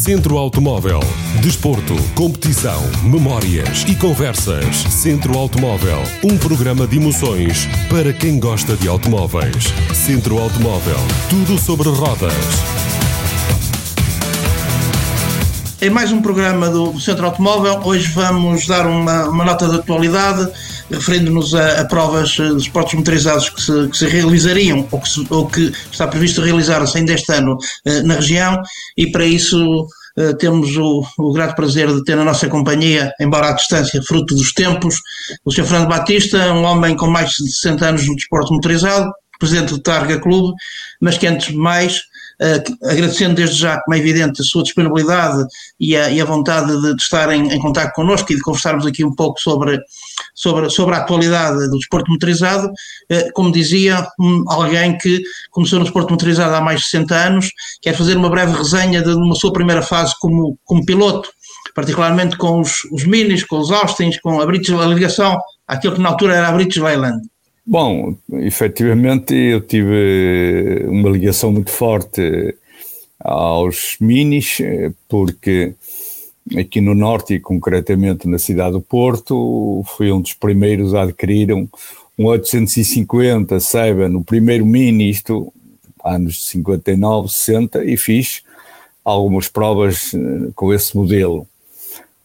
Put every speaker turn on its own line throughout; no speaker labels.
Centro Automóvel. Desporto, competição, memórias e conversas. Centro Automóvel. Um programa de emoções para quem gosta de automóveis. Centro Automóvel. Tudo sobre rodas.
Em mais um programa do, do Centro Automóvel, hoje vamos dar uma, uma nota de atualidade, referindo-nos a, a, provas de esportes motorizados que se, que se realizariam ou que, se, ou que, está previsto realizar-se ainda este ano eh, na região, e para isso eh, temos o, o, grato prazer de ter na nossa companhia, embora à distância, fruto dos tempos, o Sr. Fernando Batista, um homem com mais de 60 anos no desporto motorizado, presidente do Targa Clube, mas que antes de mais agradecendo desde já, como é evidente, a sua disponibilidade e a, e a vontade de, de estar em, em contato connosco e de conversarmos aqui um pouco sobre, sobre, sobre a atualidade do desporto motorizado. Uh, como dizia, um, alguém que começou no desporto motorizado há mais de 60 anos, quer fazer uma breve resenha de uma sua primeira fase como, como piloto, particularmente com os, os Minis, com os Austins, com a, British, a ligação àquilo que na altura era a British Leyland.
Bom, efetivamente eu tive uma ligação muito forte aos minis, porque aqui no Norte e concretamente na cidade do Porto, fui um dos primeiros a adquirir um, um 850 Seba no primeiro mini, isto anos de 59, 60, e fiz algumas provas eh, com esse modelo.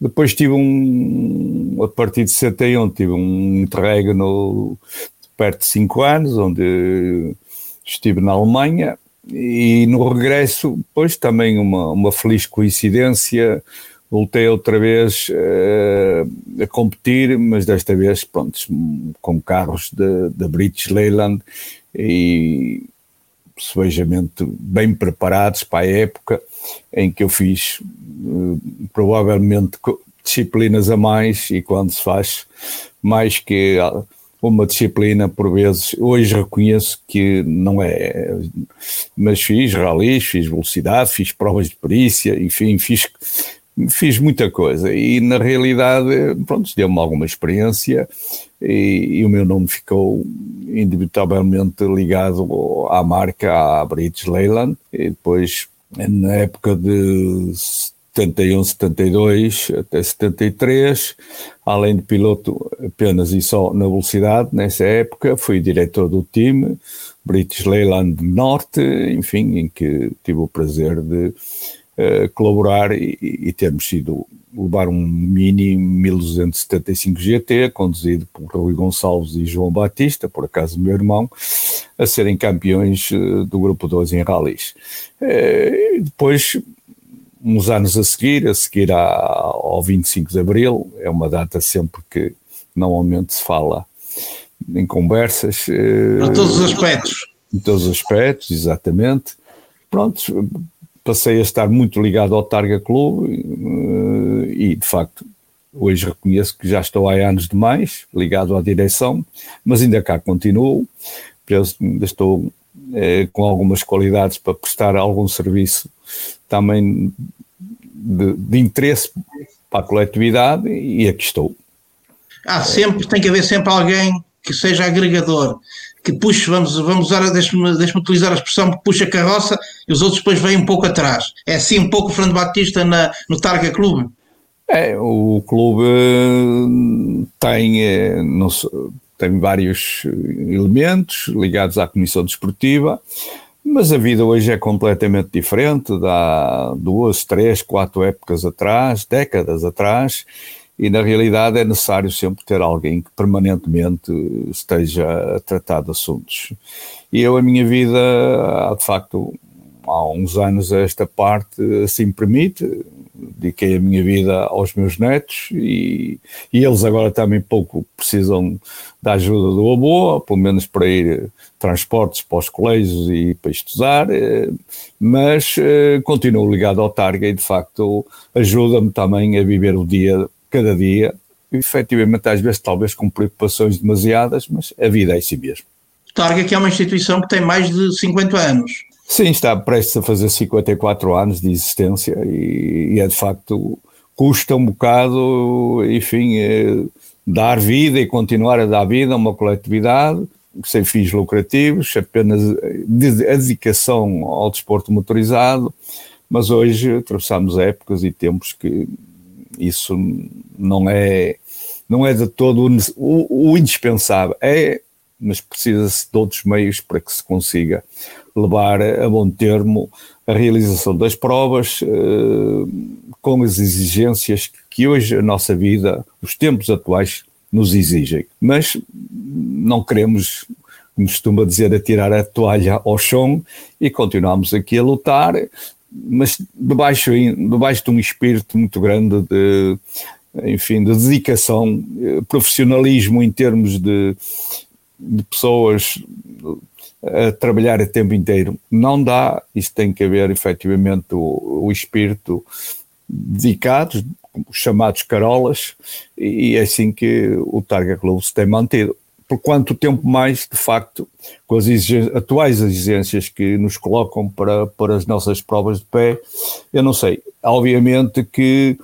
Depois tive um, a partir de 71, tive um interregno perto de cinco anos, onde estive na Alemanha, e no regresso, pois também uma, uma feliz coincidência, voltei outra vez uh, a competir, mas desta vez, pronto, com carros da British Leyland e sebejamente bem preparados para a época em que eu fiz uh, provavelmente disciplinas a mais e quando se faz mais que uma disciplina, por vezes, hoje reconheço que não é, mas fiz ralis, fiz velocidade, fiz provas de perícia, enfim, fiz, fiz muita coisa. E na realidade, pronto, deu-me alguma experiência e, e, o meu nome ficou indubitavelmente ligado à marca, à British Leyland. E depois na época de 71, 72 até 73, além de piloto apenas e só na velocidade, nessa época fui diretor do time British Leyland Norte, enfim, em que tive o prazer de uh, colaborar e, e, termos sido levar um Mini 1275 GT, conduzido por Rui Gonçalves e João Batista, por acaso meu irmão, a serem campeões uh, do Grupo 2 em rallies. Uh, depois uns anos a seguir, a seguir ao 25 de Abril, é uma data sempre que normalmente se fala em conversas.
Em todos os aspectos.
Em todos os aspectos, exatamente. Pronto, passei a estar muito ligado ao Targa Clube eh, e, de facto, hoje reconheço que já estou há anos demais ligado à direção, mas ainda cá continuo, ainda estou eh, com algumas qualidades para prestar algum serviço também de, de interesse para a coletividade e aqui estou.
Há sempre, tem que haver sempre alguém que seja agregador, que puxe, vamos, vamos usar, deixe-me deixe utilizar a expressão que puxa a carroça e os outros depois vêm um pouco atrás. É assim um pouco o Fernando Batista na, no Targa Clube?
É, o clube tem, eh, não, tem vários elementos ligados à comissão desportiva, mas a vida hoje é completamente diferente da duas, três, quatro épocas atrás, décadas atrás, e na realidade é necessário sempre ter alguém que permanentemente esteja a tratar de assuntos. E eu, a minha vida, de facto, há uns anos esta parte assim permite, dediquei a minha vida aos meus netos e, e eles agora também pouco precisam da ajuda do avô, pelo menos para ir transportes para os colégios e para estudar, eh, mas eh, continuo ligado ao Targa e de facto ajuda-me também a viver o dia, cada dia, efetivamente às vezes talvez com preocupações demasiadas, mas a vida é assim mesmo.
Targa que é uma instituição que tem mais de 50 anos.
Sim, está prestes a fazer 54 anos de existência e, e é de facto, custa um bocado, enfim, é, dar vida e continuar a dar vida a uma coletividade sem fins lucrativos, apenas a dedicação ao desporto motorizado, mas hoje atravessamos épocas e tempos que isso não é, não é de todo o, o indispensável. É, mas precisa-se de outros meios para que se consiga levar a bom termo a realização das provas eh, com as exigências que hoje a nossa vida, os tempos atuais, nos exigem. Mas não queremos, como costuma dizer, atirar a toalha ao chão e continuamos aqui a lutar, mas debaixo, debaixo de um espírito muito grande de, enfim, de dedicação, eh, profissionalismo em termos de, de pessoas a trabalhar a tempo inteiro. Não dá, isto tem que haver efetivamente o, o espírito dedicado, os chamados carolas, e é assim que o Targa Club se tem mantido. Por quanto tempo mais, de facto, com as exigências, atuais exigências que nos colocam para, para as nossas provas de pé, eu não sei. Obviamente que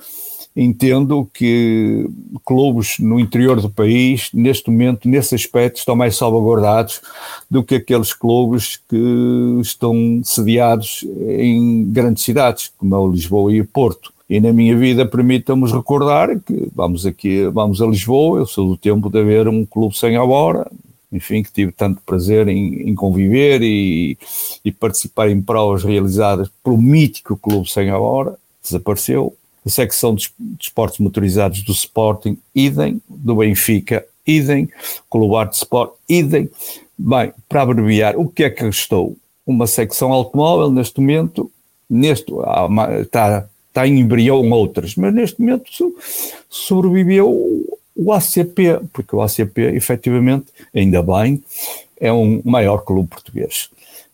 entendo que clubes no interior do país, neste momento, nesse aspecto, estão mais salvaguardados do que aqueles clubes que estão sediados em grandes cidades, como é Lisboa e o Porto. E na minha vida permitam-me recordar que vamos aqui, vamos a Lisboa, eu sou do tempo de haver um clube sem a hora, enfim, que tive tanto prazer em, em conviver e, e, participar em provas realizadas pelo mítico clube sem a hora, desapareceu, a secção de esportes motorizados do Sporting, idem, do Benfica, idem, Clube Arte Sport, idem. Bem, para abreviar, o que é que restou? Uma secção automóvel, neste momento, neste, está, está em embrião outras, mas neste momento sobreviveu o ACP, porque o ACP, efetivamente, ainda bem, é um maior clube português.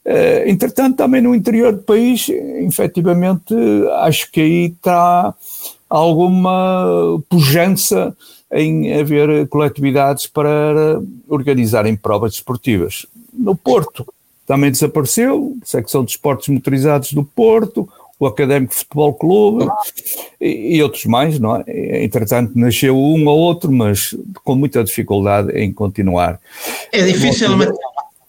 Uh, entretanto, também no interior do país, efetivamente, acho que aí está alguma pujança em haver coletividades para organizarem provas desportivas. No Porto também desapareceu, secção de esportes motorizados do Porto, o Académico Futebol Clube e, e, outros mais, não é? Entretanto, nasceu um ou outro, mas com muita dificuldade em continuar.
É difícil, mas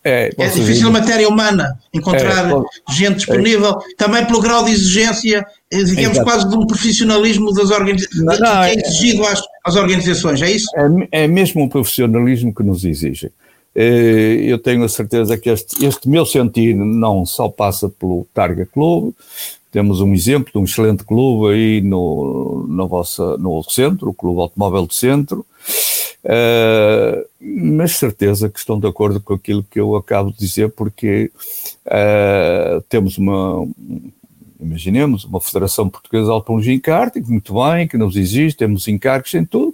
é, é difícil a matéria humana encontrar é, gente disponível, é. também pelo grau de exigência, eh, digamos Exato. quase de um profissionalismo das organizações, que é, é exigido às, às, organizações, é isso?
É, é mesmo um profissionalismo que nos exige. Eh, eu tenho a certeza que este, este meu sentir não só passa pelo Targa Clube, temos um exemplo de um excelente clube aí no, no, vossa, no centro, o Clube Automóvel do Centro, Uh, mas certeza que estão de acordo com aquilo que eu acabo de dizer, porque uh, temos uma, imaginemos, uma Federação Portuguesa de Karting, muito bem, que nos existe, temos encargos em tudo,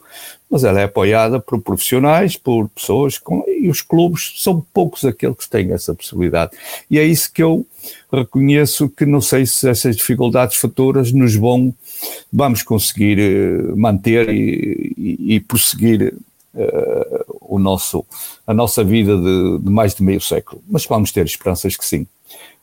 mas ela é apoiada por profissionais, por pessoas, com, e os clubes são poucos aqueles que têm essa possibilidade. E é isso que eu reconheço que não sei se essas dificuldades futuras nos vão, vamos conseguir uh, manter e, e, e prosseguir uh, o nosso, a nossa vida de, de, mais de meio século. Mas vamos ter esperanças que sim.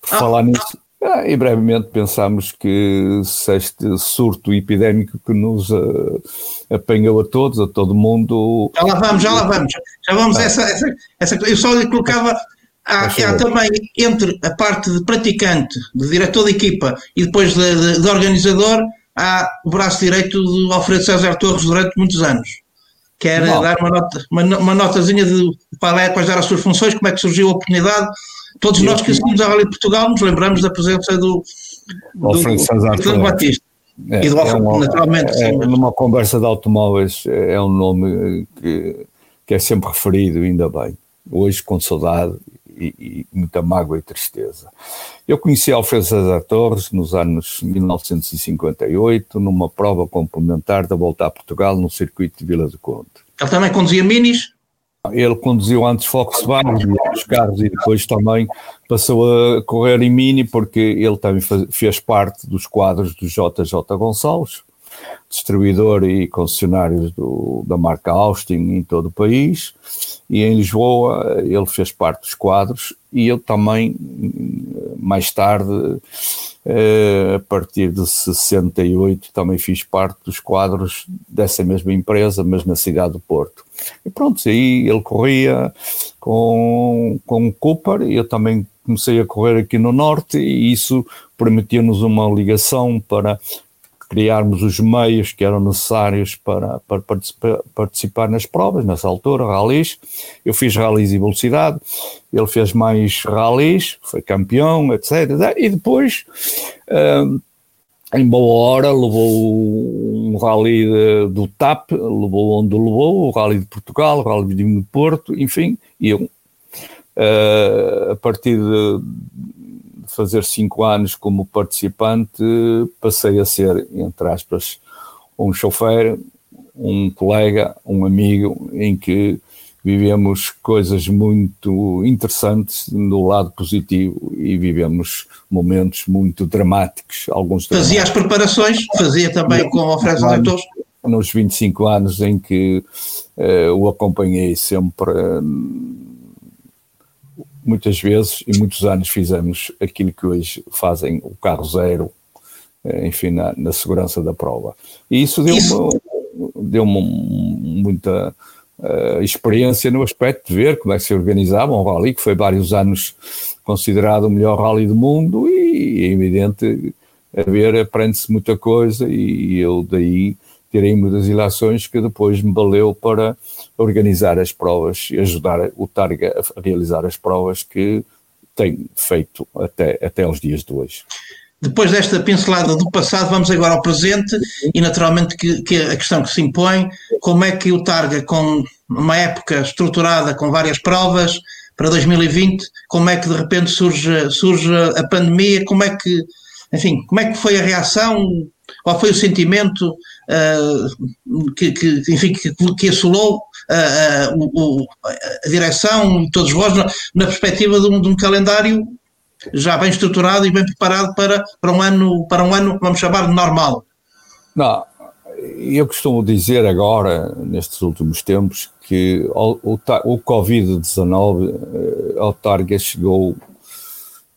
Por ah, falar nisso, ah, e brevemente pensamos que se este surto epidémico que nos uh, apanhou a todos, a todo mundo.
Já lá vamos, já lá vamos. Já vamos ah. essa, essa, essa. Eu só lhe colocava. Há, há, também entre a parte de praticante, de diretor de equipa e depois de, de, de organizador, há o braço direito do Alfredo César Torres durante muitos anos quer Bom. dar uma, nota, uma, uma notazinha de qual é, quais eram as suas funções, como é que surgiu a oportunidade. Todos nós que assistimos a Rally de Portugal nos lembramos da presença do,
do, do
Batista. É, e do
é um, naturalmente. É, numa conversa de automóveis é um nome que, que é sempre referido, ainda bem. Hoje, com saudade e, e, muita mágoa e tristeza. Eu conheci Alfredo César Torres nos anos 1958, numa prova complementar da volta a Portugal no circuito de Vila do Conde.
Ele também conduzia minis?
Ele conduziu antes Volkswagen, os carros, e depois também passou a correr em Mini, porque ele também fez parte dos quadros do JJ Gonçalves, distribuidor e concessionários do, da marca Austin em todo o país, e em Lisboa ele fez parte dos quadros, e eu também, mais tarde, eh, a partir de 68, também fiz parte dos quadros dessa mesma empresa, mas na cidade do Porto. E pronto, aí ele corria com, com o Cooper, eu também comecei a correr aqui no Norte e isso permitiu-nos uma ligação para criarmos os meios que eram necessários para, para participar, participar, nas provas, nessa altura, ralis. Eu fiz ralis e velocidade, ele fez mais ralis, foi campeão, etc. E depois, uh, em boa hora, levou um rally de, do TAP, levou onde levou, o rally de Portugal, o rally de Porto, enfim, e eu, uh, a partir de fazer cinco anos como participante, passei a ser, entre aspas, um chofer, um colega, um amigo, em que vivemos coisas muito interessantes no lado positivo e vivemos momentos muito dramáticos. Alguns
Fazia as preparações, fazia também com o Alfredo Leitores?
Nos 25 anos em que uh, o acompanhei sempre. Muitas vezes e muitos anos fizemos aquilo que hoje fazem o carro zero, eh, enfim, na, na segurança da prova. E isso deu-me deu muita uh, experiência no aspecto de ver como é que se organizava um rally, que foi vários anos considerado o melhor rally do mundo e é evidente, a ver, aprende-se muita coisa e eu daí tirei muitas ilações que depois me valeu para organizar as provas e ajudar o Targa a realizar as provas que tem feito até, até aos dias de hoje.
Depois desta pincelada do passado, vamos agora ao presente e naturalmente que, que a questão que se impõe, como é que o Targa, com uma época estruturada com várias provas para 2020, como é que de repente surge, surge a pandemia, como é que, enfim, como é que foi a reação, qual foi o sentimento uh, que, que, enfim, que, que assolou uh, a direção, todos vós, na, na perspectiva de um, de um, calendário já bem estruturado e bem preparado para, para, um, ano, para um ano, vamos chamar, normal?
Não, eu costumo dizer agora, nestes últimos tempos, que o, o, o Covid-19 ao Targa chegou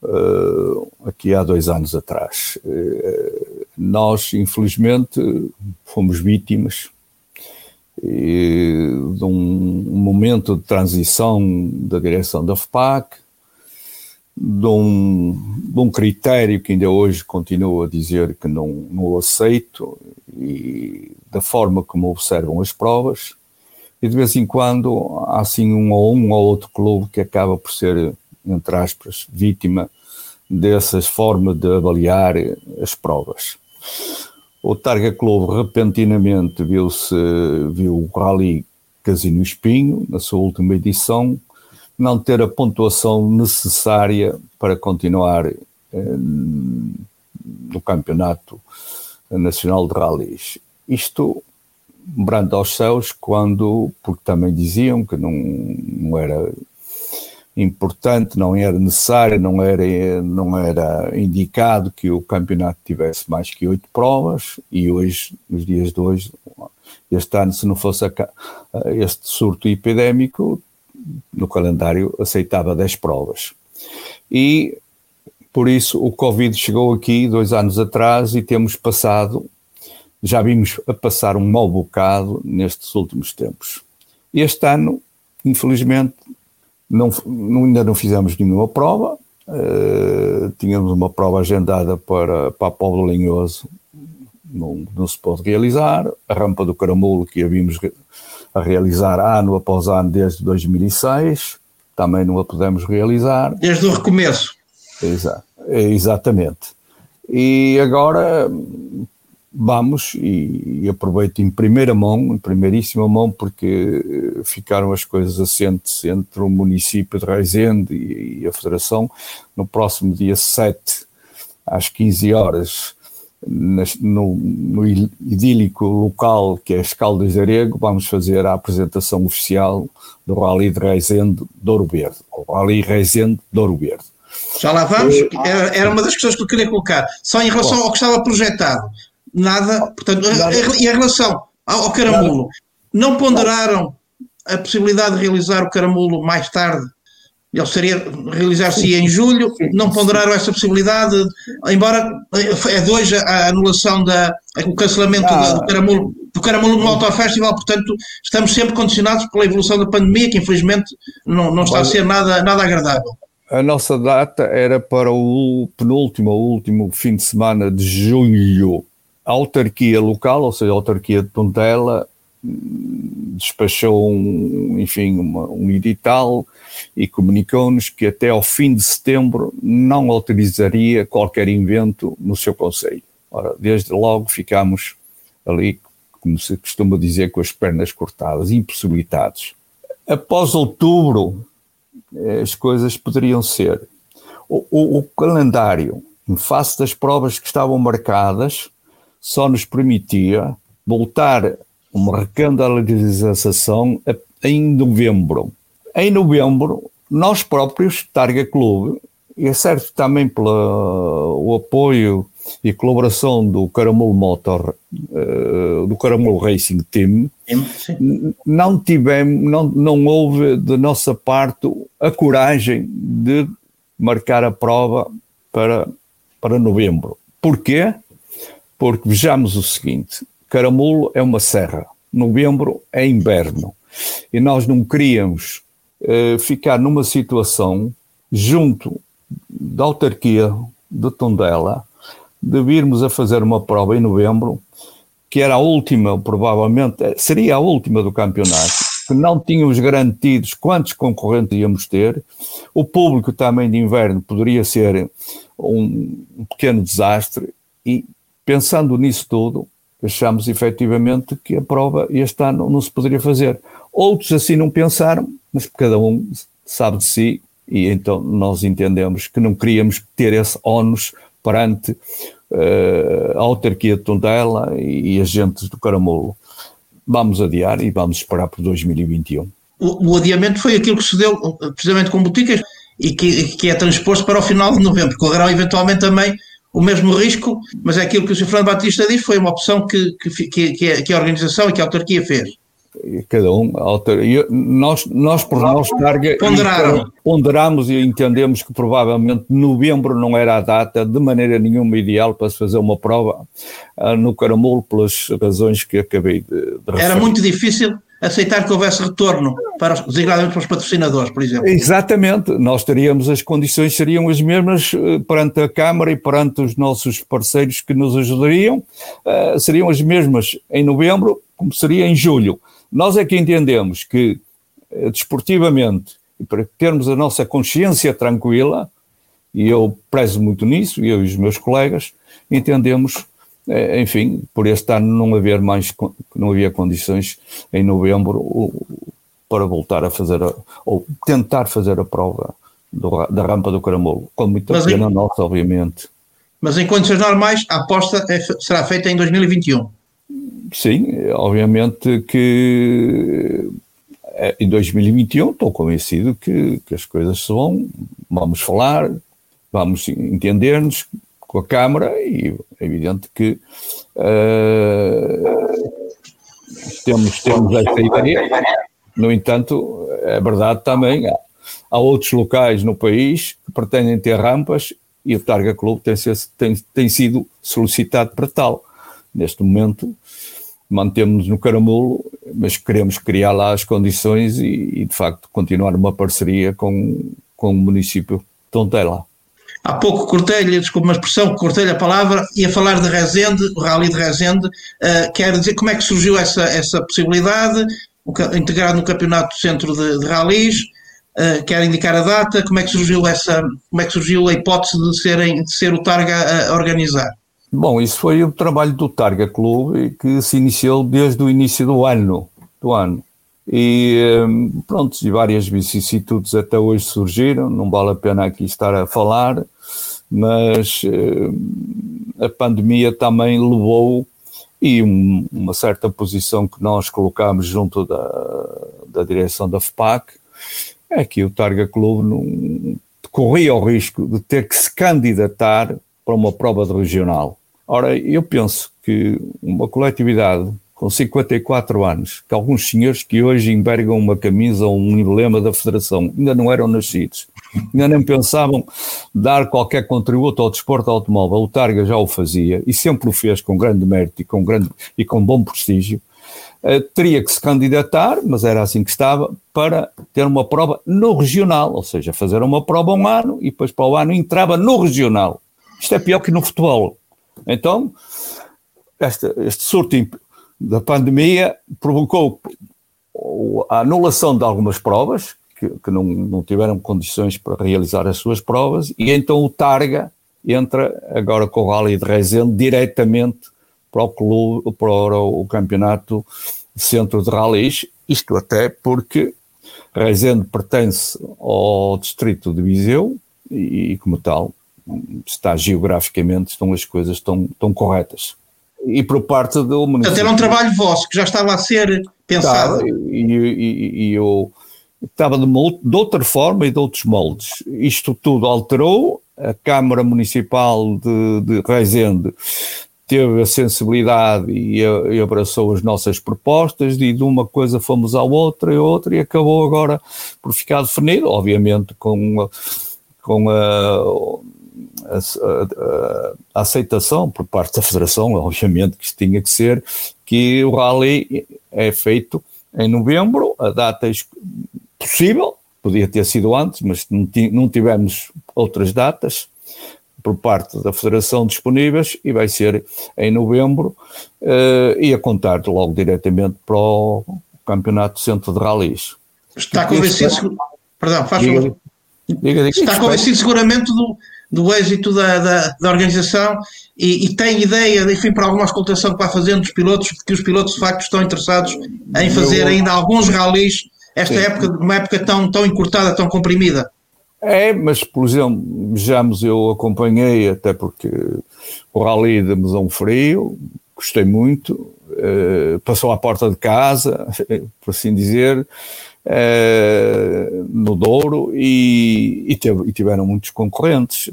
uh, aqui há dois anos atrás. Uh, nós, infelizmente, fomos vítimas de um momento de transição da direção da FPAC, de um, de um critério que ainda hoje continuo a dizer que não, não aceito e da forma como observam as provas e de vez em quando há assim um ou um ou outro clube que acaba por ser, entre aspas, vítima dessas formas de avaliar as provas. O Targa Clube repentinamente viu-se, viu o Rally Casino Espinho, na sua última edição, não ter a pontuação necessária para continuar eh, no Campeonato Nacional de Rallys. Isto brando aos céus quando, porque também diziam que não, não era importante, não era necessário, não era, não era indicado que o campeonato tivesse mais que oito provas e hoje, nos dias de hoje, este ano, se não fosse a, este surto epidémico, no calendário aceitava 10 provas. E por isso o Covid chegou aqui dois anos atrás e temos passado, já vimos a passar um mau bocado nestes últimos tempos. Este ano, infelizmente, não, ainda não fizemos nenhuma prova, uh, tínhamos uma prova agendada para, para a Povo Linhoso, não, não se pode realizar, a rampa do Caramulo que a vimos a realizar ano após ano desde 2006, também não a podemos realizar.
Desde o recomeço.
Exa exatamente. E agora vamos e, e, aproveito em primeira mão, em primeiríssima mão, porque eh, ficaram as coisas assentes entre o município de Reisende e, e a Federação. No próximo dia 7, às 15 horas, no, no, idílico local que é as Caldas de Arego, vamos fazer a apresentação oficial do Rally de Reisende de Ouro Verde, o Rally Reisende de Ouro Verde.
Já lá vamos, era, era uma das questões que eu queria colocar, só em relação ao que estava projetado nada. Portanto, e em relação ao, caramulo, não ponderaram a possibilidade de realizar o caramulo mais tarde? Ele seria realizar-se em julho, não ponderaram essa possibilidade, embora é de hoje a anulação da o cancelamento ah, do caramulo do caramulo no Auto Festival, portanto, estamos sempre condicionados pela evolução da pandemia, que infelizmente não, não está a ser nada, nada agradável.
a nossa data era para o penúltimo último fim de semana de julho. A autarquia local, ou seja, a autarquia de Tondela, despachou um, enfim, uma, um edital e comunicou-nos que até ao fim de setembro não autorizaria qualquer invento no seu conselho. Ora, desde logo ficámos ali, como se costuma dizer, com as pernas cortadas, impossibilitados. Após outubro, eh, as coisas poderiam ser. O, o, o calendário, em face das provas que estavam marcadas, só nos permitia voltar uma recandidatização em novembro. Em novembro, nós próprios, Targa Clube, e é certo também pelo apoio e colaboração do Caramulo Motor, uh, do Caramulo Racing Team, não tivemos, não, não houve de nossa parte a coragem de marcar a prova para, para novembro. Porquê? Porque vejamos o seguinte, Caramulo é uma serra, novembro é inverno, e nós não queríamos uh, ficar numa situação junto da autarquia de Tondela de virmos a fazer uma prova em novembro, que era a última, provavelmente, eh, seria a última do campeonato, que não tínhamos garantidos quantos concorrentes íamos ter, o público também de inverno poderia ser um pequeno desastre, e pensando nisso tudo, achamos efetivamente que a prova este ano não se poderia fazer. Outros assim não pensaram, mas cada um sabe de si, e então nós entendemos que não queríamos ter esse ónus perante uh, a autarquia de Tondela e, e agentes do Caramulo. Vamos adiar e vamos esperar por 2021.
O, o adiamento foi aquilo que se deu precisamente com boticas e que, que é transposto para o final de novembro. Correrão eventualmente também o mesmo risco, mas é aquilo que o Sr. Fernando Batista disse, foi uma opção que, que, que, a, que a organização e que a autarquia fez.
Cada um, nós, nós por nós carga ponderamos e entendemos que provavelmente novembro não era a data de maneira nenhuma ideal para se fazer uma prova uh, no Caramulo pelas razões que acabei de, de
Era muito difícil aceitar que houvesse retorno para designadamente para os patrocinadores, por exemplo.
Exatamente, nós teríamos as condições seriam as mesmas uh, perante a Câmara e perante os nossos parceiros que nos ajudariam, uh, seriam as mesmas em novembro como seria em julho. Nós é que entendemos que, eh, desportivamente, e para termos a nossa consciência tranquila, e eu prezo muito nisso, eu e os meus colegas, entendemos, eh, enfim, por este ano não haver mais, não havia condições em novembro para voltar a fazer, a, ou tentar fazer a prova do, da rampa do Caramulo, com muita mas pena em, nossa, obviamente.
Mas em condições normais, a aposta é, será feita em 2021.
Sim, obviamente que eh, em 2021 estou convencido que, que as coisas se vão, vamos falar, vamos entender-nos com a Câmara e é evidente que uh, temos, temos esta ideia. No entanto, é verdade também, há, há outros locais no país que pretendem ter rampas e o Targa Clube tem, tem, tem sido solicitado para tal. Neste momento, mantemos no caramulo, mas queremos criar lá as condições e, e, de facto continuar uma parceria com, com o município de Tontela.
Há pouco cortei-lhe, desculpe uma expressão, cortei-lhe a palavra, ia falar de Rezende, o Rally de Rezende, uh, quer dizer como é que surgiu essa, essa possibilidade, integrado no Campeonato Centro de, de Rallys, uh, quer indicar a data, como é que surgiu essa, como é que surgiu a hipótese de, serem, de ser o Targa a, a organizar?
Bom, isso foi o trabalho do Targa Clube que se iniciou desde o início do ano. Do ano. E hum, pronto, e várias vicissitudes até hoje surgiram, não vale a pena aqui estar a falar, mas hum, a pandemia também levou e um, uma certa posição que nós colocámos junto da, da direção da FPAC é que o Targa Clube não, corria o risco de ter que se candidatar para uma prova de regional. Ora, eu penso que uma coletividade com 54 anos, que alguns senhores que hoje envergam uma camisa ou um emblema da Federação ainda não eram nascidos, ainda nem pensavam dar qualquer contributo ao desporto automóvel. O Targa já o fazia e sempre o fez com grande mérito e com, grande, e com bom prestígio. uh, teria que se candidatar, mas era assim que estava, para ter uma prova no regional, ou seja, fazer uma prova um ano e depois para o ano entrava no regional. Isto é pior que no futebol. Então, este, este surto da pandemia provocou a anulação de algumas provas, que, que não, não, tiveram condições para realizar as suas provas, e então o Targa entra agora com o Rally de Rezende diretamente para o clube, para o campeonato centro de rallies, isto até porque Rezende pertence ao distrito de Viseu e, como tal, está geograficamente, estão as coisas estão, estão corretas. E por parte do
município. Portanto, era um trabalho vosso que já estava a ser pensado.
e, e, e eu estava de, de, outra forma e de outros moldes. Isto tudo alterou, a Câmara Municipal de, de Rezende teve a sensibilidade e, e, abraçou as nossas propostas e de uma coisa fomos à outra e outra e acabou agora por ficar definido, obviamente com com a, a, a, aceitação por parte da Federação, obviamente que tinha que ser, que o rally é feito em novembro, a data possível, podia ter sido antes, mas não tivemos outras datas por parte da Federação disponíveis e vai ser em novembro uh, e a contar logo diretamente para o Campeonato Centro de Rallys.
Está convencido, perdão, faz diga, diga, diga, Está convencido seguramente do, do êxito da, da, da organização e, e, tem ideia, enfim, para alguma escutação que vai fazendo dos pilotos, que os pilotos de facto estão interessados em fazer ainda alguns rallies esta Sim. época, uma época tão, tão encurtada, tão comprimida.
É, mas por exemplo, vejamos, eu acompanhei, até porque o Rally de Mesão Frio, gostei muito, eh, passou à porta de casa, por assim dizer, eh, no Douro, e, e, teve, e, tiveram muitos concorrentes.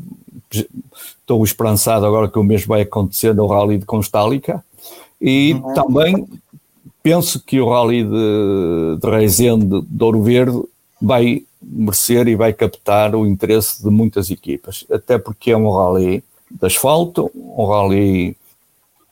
Estou esperançado agora que o mesmo vai acontecer no Rally de Constálica, e uhum. também penso que o Rally de, de Reisende de Ouro Verde vai merecer e vai captar o interesse de muitas equipas, até porque é um rally de asfalto, um rally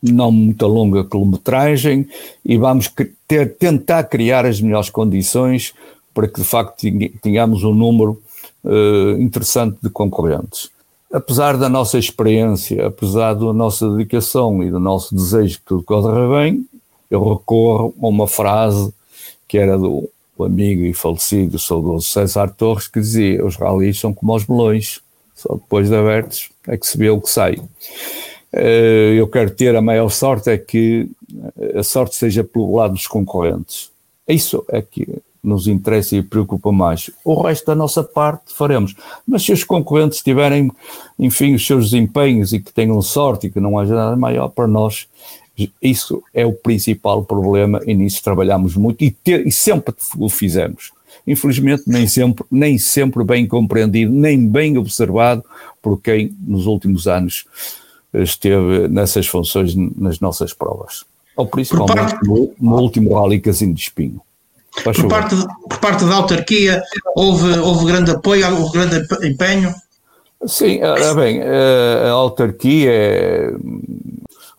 não muito longa quilometragem e vamos ter, tentar criar as melhores condições para que de facto tenhamos um número uh, interessante de concorrentes. Apesar da nossa experiência, apesar da nossa dedicação e do nosso desejo que tudo corra bem, eu recorro a uma frase que era do amigo e falecido saudoso César Torres, que dizia: os ralis são como os melões, só depois de abertos é que se vê o que sai. Eh, eu quero ter a maior sorte, é que a sorte seja pelo lado dos concorrentes. Isso é que nos interessa e preocupa mais. O resto da nossa parte faremos. Mas se os concorrentes tiverem, enfim, os seus desempenhos e que tenham sorte e que não haja nada maior para nós, isso é o principal problema e nisso trabalhamos muito e, ter, e sempre o fizemos. Infelizmente, nem sempre, nem sempre bem compreendido, nem bem observado por quem nos últimos anos esteve nessas funções nas nossas provas. Ou principalmente parte, no, no, último Rally Casino de Espinho.
Por parte, por parte, da autarquia, houve, houve grande apoio, houve grande empenho?
Sim, ora bem, a autarquia é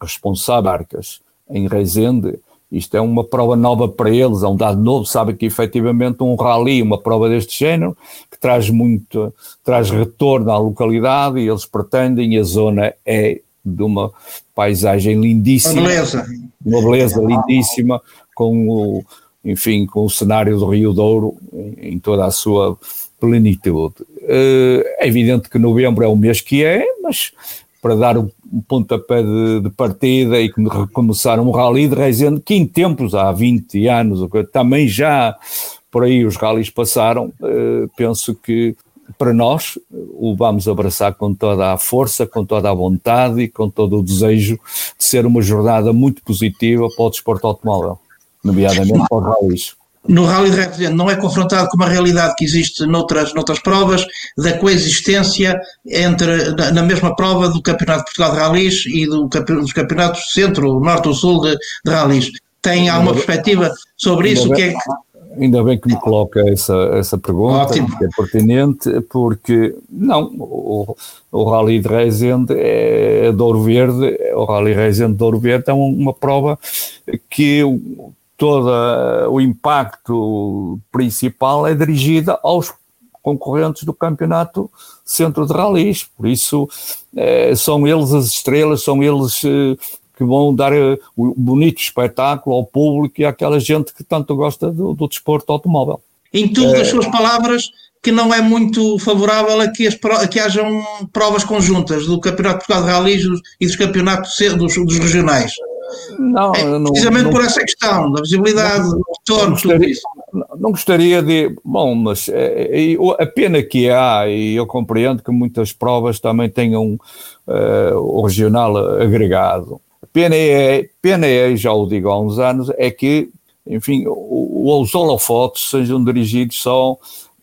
responsável Arcas em Rezende, isto é uma prova nova para eles, é um dado novo, sabem que efetivamente um rally, uma prova deste género, que traz muito, traz retorno à localidade e eles pretendem, e a zona é de uma paisagem lindíssima.
Uma beleza.
Uma beleza lindíssima, com o, enfim, com o cenário do Rio Douro em, em toda a sua plenitude. Eh, é evidente que novembro é o mês que é, mas para dar um pontapé de, de partida e recomeçar um rally de Reisende que em tempos, há 20 anos, também já por aí os rallies passaram, uh, penso que para nós o vamos abraçar com toda a força, com toda a vontade e com todo o desejo de ser uma jornada muito positiva para o desporto automóvel, nomeadamente para os rallies
no Rally de Represente não é confrontado com uma realidade que existe noutras, noutras provas, da coexistência entre, na, na mesma prova do Campeonato de Portugal de Rallys e do, dos Campeonatos Centro, Norte ou Sul de, de Rallys. Tem alguma perspectiva sobre isso?
Bem,
que é
Ainda bem que me coloca essa, essa pergunta, Ótimo. que é pertinente, porque não, o, o Rally de Rezende é de Ouro Verde, o Rally Rezende de Ouro Verde é uma prova que todo o impacto principal é dirigida aos concorrentes do campeonato centro de ralis, por isso eh, são eles as estrelas, são eles eh, que vão dar o bonito espetáculo ao público e àquela gente que tanto gosta do, do desporto automóvel.
Em tudo, as suas palavras, que não é muito favorável a que, as, a que hajam provas conjuntas do Campeonato de Portugal de Ralis e dos campeonatos dos, dos regionais. Não, é, precisamente não, por essa questão da visibilidade, do retorno, tudo isso.
Não gostaria de. Bom, mas é, é, a pena que há, e eu compreendo que muitas provas também tenham uh, o regional agregado. A pena é, pena é, já o digo há uns anos, é que, enfim, os holofotes sejam dirigidos só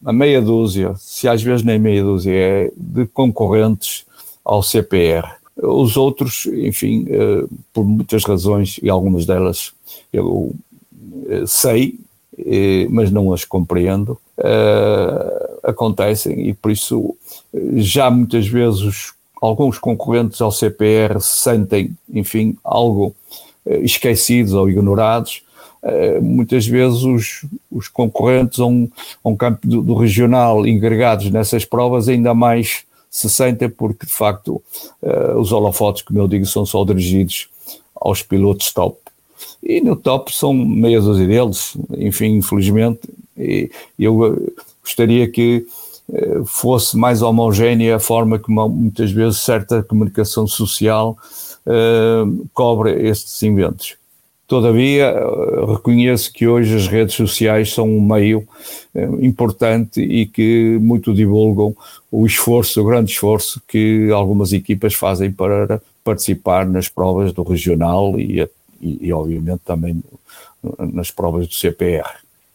a meia dúzia, se às vezes nem meia dúzia, é de concorrentes ao CPR. Os outros, enfim, eh, por muitas razões, e algumas delas eu eh, sei, eh, mas não as compreendo, acontecem e por isso já muitas vezes alguns concorrentes ao CPR se sentem, enfim, algo esquecidos ou ignorados. Muitas vezes os, os concorrentes a um, a um campo do, do, regional engregados nessas provas ainda mais se sentem porque de facto uh, os holofotes, como eu digo, são só dirigidos aos pilotos top. E no top são meia dúzia deles, enfim, infelizmente, e eu eh, gostaria que fosse mais homogénea a forma como muitas vezes certa comunicação social uh, cobre estes inventos. Todavia, reconheço que hoje as redes sociais são um meio eh, importante e que muito divulgam o esforço, o grande esforço que algumas equipas fazem para participar nas provas do regional e, e, e obviamente também nas provas do CPR.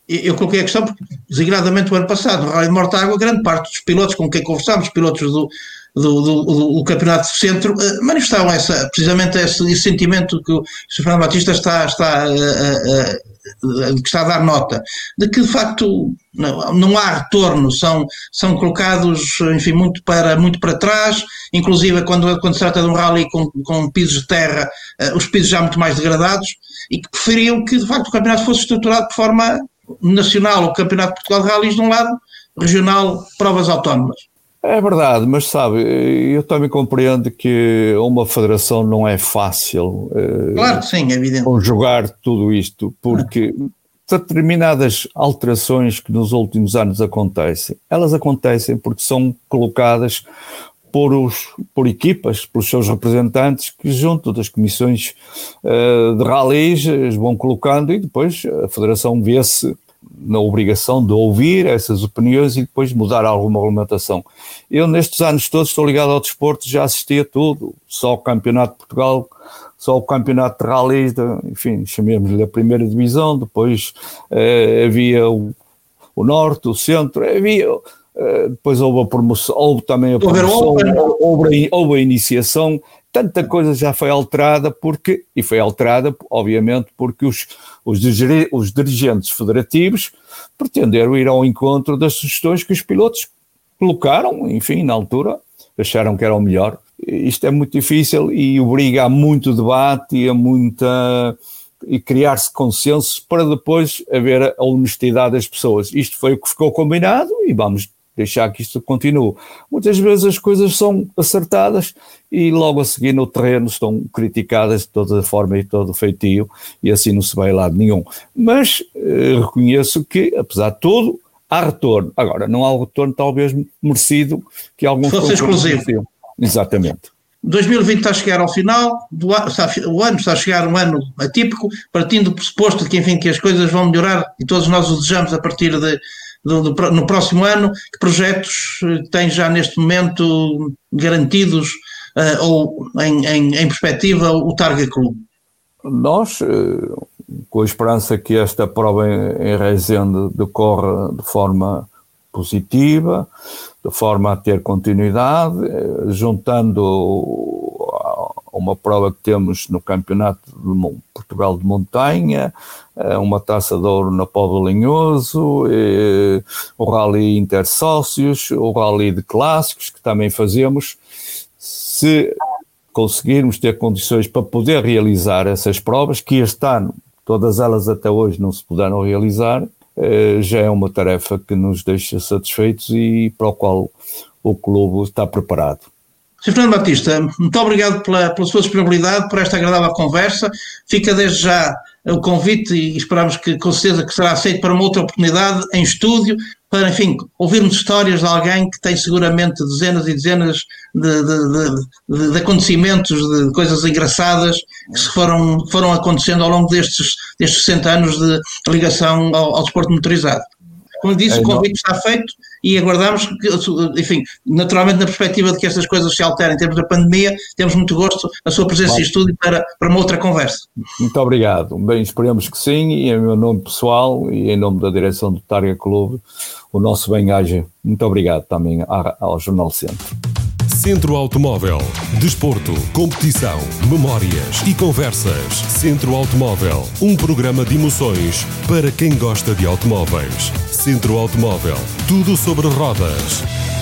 Eu coloquei a questão porque, designadamente, o ano passado, no Rally de Mortágua, grande parte dos pilotos com quem conversámos, pilotos do, do, do, do, Campeonato do Centro, uh, manifestavam essa, precisamente esse, esse, sentimento que o Sr. Fernando Batista está, está, uh, uh, que está a dar nota, de que de facto não, não há retorno, são, são colocados, enfim, muito para, muito para trás, inclusive quando, quando se trata de um rally com, com pisos de terra, os pisos já muito mais degradados, e que preferiam que de facto o campeonato fosse estruturado de forma nacional, o Campeonato de Portugal de Rallys de um lado, regional, provas autónomas.
É verdade, mas sabe, eu também compreendo que uma federação não é fácil.
Eh, claro que sim, é evidente.
Conjugar tudo isto, porque determinadas alterações que nos últimos anos acontecem, elas acontecem porque são colocadas por, os, por equipas, pelos seus representantes, que junto das comissões uh, de rallies vão colocando e depois a federação vê-se na obrigação de ouvir essas opiniões e depois mudar alguma regulamentação. Eu, nestes anos todos, estou ligado ao desporto, já assisti a tudo, só o Campeonato de Portugal, só o Campeonato de Rallys, enfim, chamemos-lhe a primeira divisão, depois eh, havia o, o Norte, o Centro, havia. Eh, depois houve a promoção, houve também a promoção, houve, houve a iniciação, tanta coisa já foi alterada porque, e foi alterada, obviamente, porque os, os, os dirigentes federativos pretenderam ir ao encontro das sugestões que os pilotos colocaram, enfim, na altura, acharam que era o melhor. Isto é muito difícil e obriga a muito debate e a muita e criar-se consensos para depois haver a honestidade das pessoas. Isto foi o que ficou combinado e vamos deixar que isto continue. Muitas vezes as coisas são acertadas e logo a seguir no terreno estão criticadas de toda forma e todo o feitio e assim não se vai a lado nenhum. Mas eh, reconheço que, apesar de tudo, há retorno. Agora, não há o retorno talvez merecido que alguns...
Fosse exclusivo.
Exatamente.
2020 está a chegar ao final, do, está, o ano está a chegar um ano atípico, partindo do pressuposto de que, enfim, que as coisas vão melhorar e todos nós o desejamos a partir de do, do, no próximo ano, que projetos eh, tem já neste momento garantidos uh, ou em, em, em, perspectiva o Targa Club?
Nós, uh, com a esperança que esta prova em, Rezende decorra de forma positiva, de forma a ter continuidade, juntando uma prova que temos no Campeonato de Portugal de Montanha, eh, uma taça de ouro na Póvoa Linhoso, eh, o Rally Intersócios, o Rally de Clássicos, que também fazemos. Se conseguirmos ter condições para poder realizar essas provas, que este ano todas elas até hoje não se puderam realizar, eh, já é uma tarefa que nos deixa satisfeitos e para o qual o clube está preparado.
Sr. Fernando Batista, muito obrigado pela, pela sua disponibilidade, por esta agradável conversa. Fica desde já o convite e esperamos que com certeza que será aceito para uma outra oportunidade em estúdio, para, enfim, ouvirmos histórias de alguém que tem seguramente dezenas e dezenas de, de, de, de acontecimentos, de coisas engraçadas que se foram, foram acontecendo ao longo destes, destes 60 anos de ligação ao, ao desporto motorizado. Como disse, é, o convite está feito e aguardamos que, enfim, naturalmente na perspectiva de que estas coisas se alterem em termos da pandemia, temos muito gosto a sua presença em estúdio para, para uma outra conversa.
Muito obrigado. Bem, esperemos que sim, e em meu nome pessoal e em nome da direção do Targa Clube, o nosso bem-aja. Muito obrigado também ao Jornal Centro.
Centro Automóvel. Desporto, competição, memórias e conversas. Centro Automóvel. Um programa de emoções para quem gosta de automóveis. Centro Automóvel. Tudo sobre rodas.